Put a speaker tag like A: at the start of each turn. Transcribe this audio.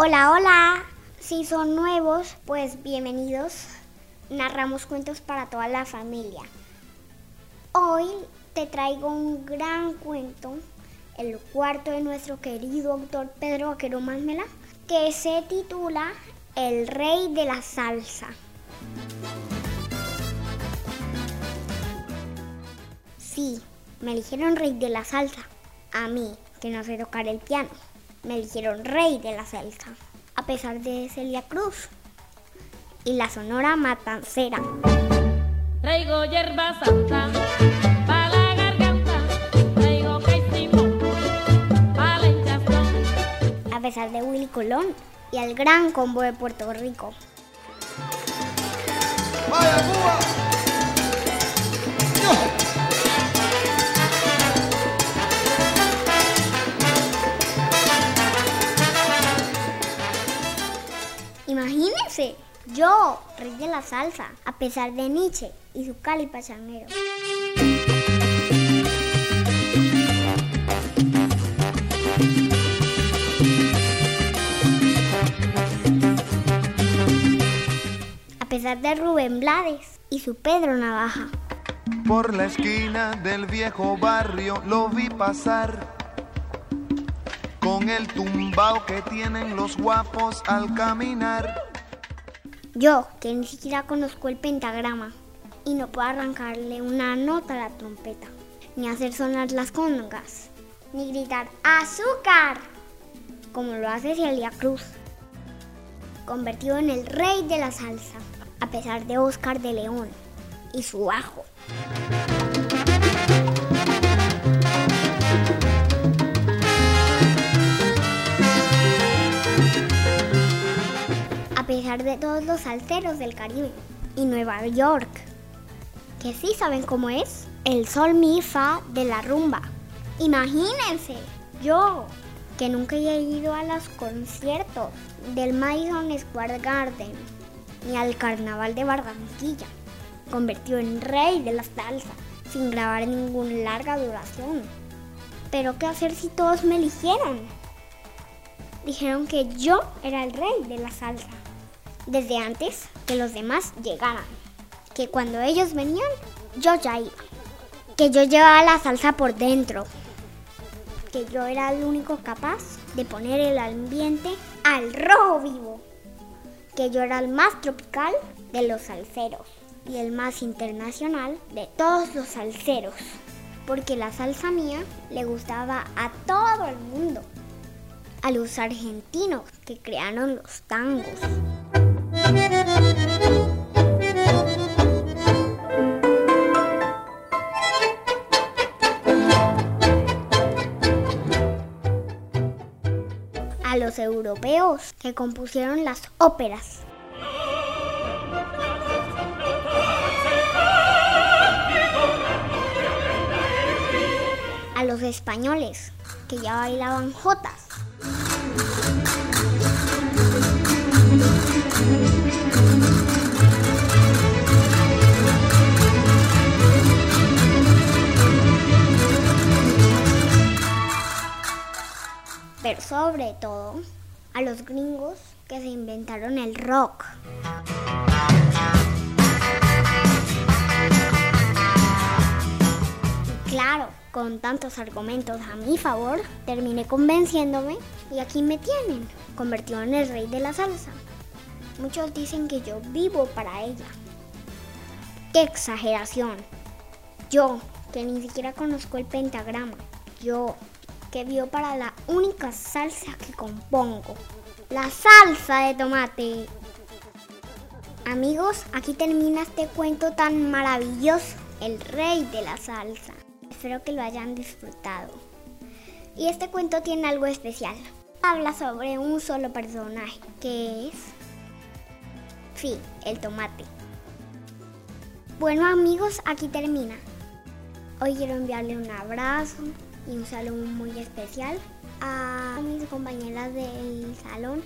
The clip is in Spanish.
A: Hola, hola. Si son nuevos, pues bienvenidos. Narramos cuentos para toda la familia. Hoy te traigo un gran cuento, el cuarto de nuestro querido autor Pedro Vaquero Másmela, que se titula El Rey de la Salsa. Sí, me eligieron Rey de la Salsa. A mí, que no sé tocar el piano, me eligieron Rey de la Salsa. A pesar de Celia Cruz y la Sonora Matancera.
B: Traigo hierba santa para la garganta, traigo caicimo para la hinchazón.
A: A pesar de Willy Colón y al gran combo de Puerto Rico.
C: ¡Vaya Cuba!
A: Imagínense, yo, rey de la salsa, a pesar de Nietzsche y su cali pachanguero. A pesar de Rubén Blades y su Pedro Navaja.
C: Por la esquina del viejo barrio lo vi pasar con el tumbao que tienen los guapos al caminar.
A: Yo, que ni siquiera conozco el pentagrama y no puedo arrancarle una nota a la trompeta, ni hacer sonar las congas, ni gritar ¡Azúcar! como lo hace Celia Cruz, convertido en el rey de la salsa, a pesar de Oscar de León y su bajo. De todos los salseros del Caribe y Nueva York, que sí saben cómo es el sol mi fa de la rumba. Imagínense, yo que nunca he ido a los conciertos del Madison Square Garden ni al carnaval de Barranquilla, convertido en rey de la salsa sin grabar ninguna larga duración. Pero ¿qué hacer si todos me eligieron? Dijeron que yo era el rey de la salsa, desde antes que los demás llegaran. Que cuando ellos venían, yo ya iba. Que yo llevaba la salsa por dentro. Que yo era el único capaz de poner el ambiente al rojo vivo. Que yo era el más tropical de los salseros y el más internacional de todos los salseros. Porque la salsa mía le gustaba a todo el mundo. A los argentinos que crearon los tangos. A los europeos que compusieron las óperas. A los españoles que ya bailaban jotas. Pero sobre todo a los gringos que se inventaron el rock. Y claro, con tantos argumentos a mi favor, terminé convenciéndome y aquí me tienen, convertido en el rey de la salsa. Muchos dicen que yo vivo para ella. ¡Qué exageración! Yo, que ni siquiera conozco el pentagrama. Yo, que vivo para la única salsa que compongo. La salsa de tomate. Amigos, aquí termina este cuento tan maravilloso. El rey de la salsa. Espero que lo hayan disfrutado. Y este cuento tiene algo especial. Habla sobre un solo personaje, que es... Sí, el tomate. Bueno amigos, aquí termina. Hoy quiero enviarle un abrazo y un saludo muy especial a mis compañeras del salón